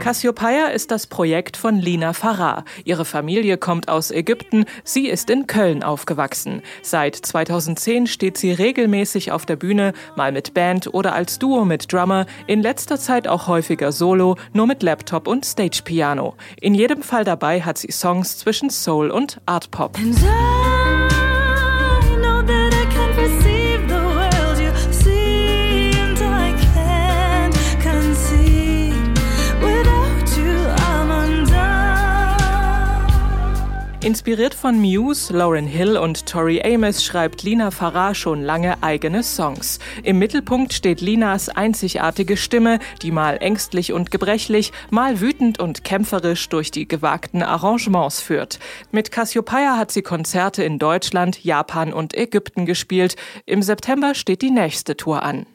Cassiopeia ist das Projekt von Lina Farah. Ihre Familie kommt aus Ägypten, sie ist in Köln aufgewachsen. Seit 2010 steht sie regelmäßig auf der Bühne, mal mit Band oder als Duo mit Drummer, in letzter Zeit auch häufiger solo, nur mit Laptop und Stage-Piano. In jedem Fall dabei hat sie Songs zwischen Soul und Art Pop. Inspiriert von Muse, Lauren Hill und Tori Amos schreibt Lina Farah schon lange eigene Songs. Im Mittelpunkt steht Linas einzigartige Stimme, die mal ängstlich und gebrechlich, mal wütend und kämpferisch durch die gewagten Arrangements führt. Mit Cassiopeia hat sie Konzerte in Deutschland, Japan und Ägypten gespielt. Im September steht die nächste Tour an.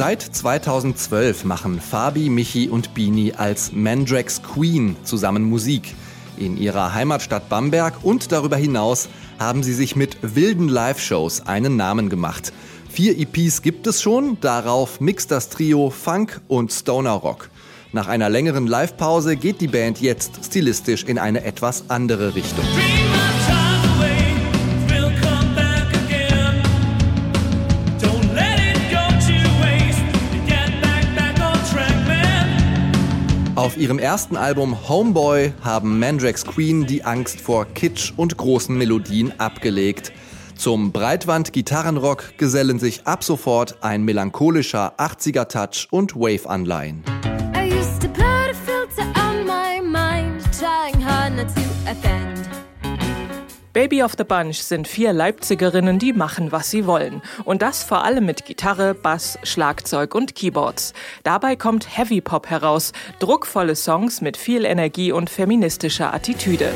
Seit 2012 machen Fabi, Michi und Bini als Mandrax Queen zusammen Musik. In ihrer Heimatstadt Bamberg und darüber hinaus haben sie sich mit wilden Live-Shows einen Namen gemacht. Vier EPs gibt es schon, darauf mixt das Trio Funk und Stoner Rock. Nach einer längeren Live-Pause geht die Band jetzt stilistisch in eine etwas andere Richtung. Ihrem ersten Album Homeboy haben Mandrax Queen die Angst vor Kitsch und großen Melodien abgelegt. Zum Breitwand-Gitarrenrock gesellen sich ab sofort ein melancholischer 80er-Touch und Wave-Anleihen. Baby of the Bunch sind vier Leipzigerinnen, die machen, was sie wollen. Und das vor allem mit Gitarre, Bass, Schlagzeug und Keyboards. Dabei kommt Heavy Pop heraus, druckvolle Songs mit viel Energie und feministischer Attitüde.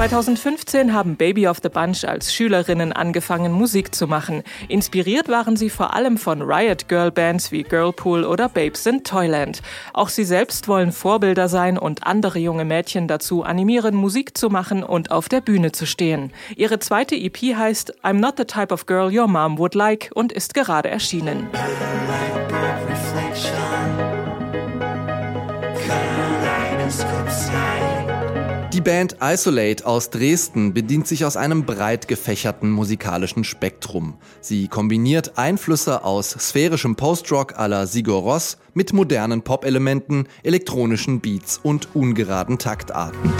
2015 haben Baby of the Bunch als Schülerinnen angefangen, Musik zu machen. Inspiriert waren sie vor allem von Riot Girl Bands wie Girlpool oder Babes in Toyland. Auch sie selbst wollen Vorbilder sein und andere junge Mädchen dazu animieren, Musik zu machen und auf der Bühne zu stehen. Ihre zweite EP heißt I'm Not the Type of Girl Your Mom Would Like und ist gerade erschienen. Die Band Isolate aus Dresden bedient sich aus einem breit gefächerten musikalischen Spektrum. Sie kombiniert Einflüsse aus sphärischem Postrock à la Sigur Ross mit modernen Pop-Elementen, elektronischen Beats und ungeraden Taktarten.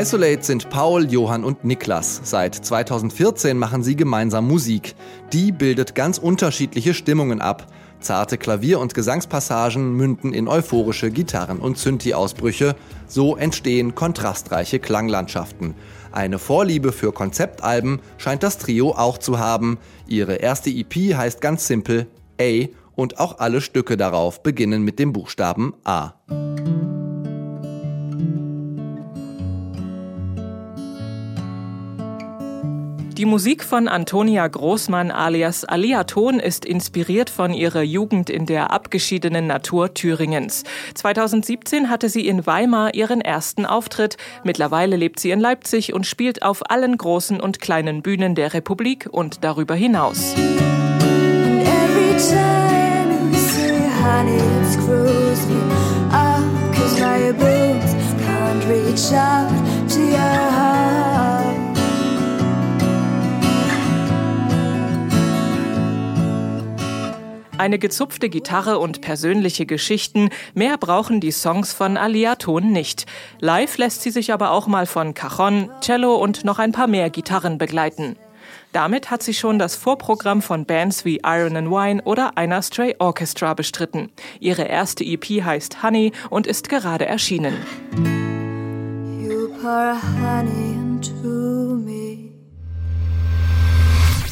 Isolate sind Paul, Johann und Niklas. Seit 2014 machen sie gemeinsam Musik. Die bildet ganz unterschiedliche Stimmungen ab. Zarte Klavier- und Gesangspassagen münden in euphorische Gitarren- und Synthi-Ausbrüche. So entstehen kontrastreiche Klanglandschaften. Eine Vorliebe für Konzeptalben scheint das Trio auch zu haben. Ihre erste EP heißt ganz simpel A und auch alle Stücke darauf beginnen mit dem Buchstaben A. Die Musik von Antonia Großmann alias Aliaton ist inspiriert von ihrer Jugend in der abgeschiedenen Natur Thüringens. 2017 hatte sie in Weimar ihren ersten Auftritt. Mittlerweile lebt sie in Leipzig und spielt auf allen großen und kleinen Bühnen der Republik und darüber hinaus. reach out to your Eine gezupfte Gitarre und persönliche Geschichten, mehr brauchen die Songs von Aliaton nicht. Live lässt sie sich aber auch mal von Cajon, Cello und noch ein paar mehr Gitarren begleiten. Damit hat sie schon das Vorprogramm von Bands wie Iron and Wine oder Einer Stray Orchestra bestritten. Ihre erste EP heißt Honey und ist gerade erschienen.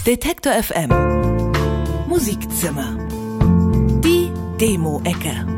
Detektor FM Musikzimmer. Die Demo-Ecke.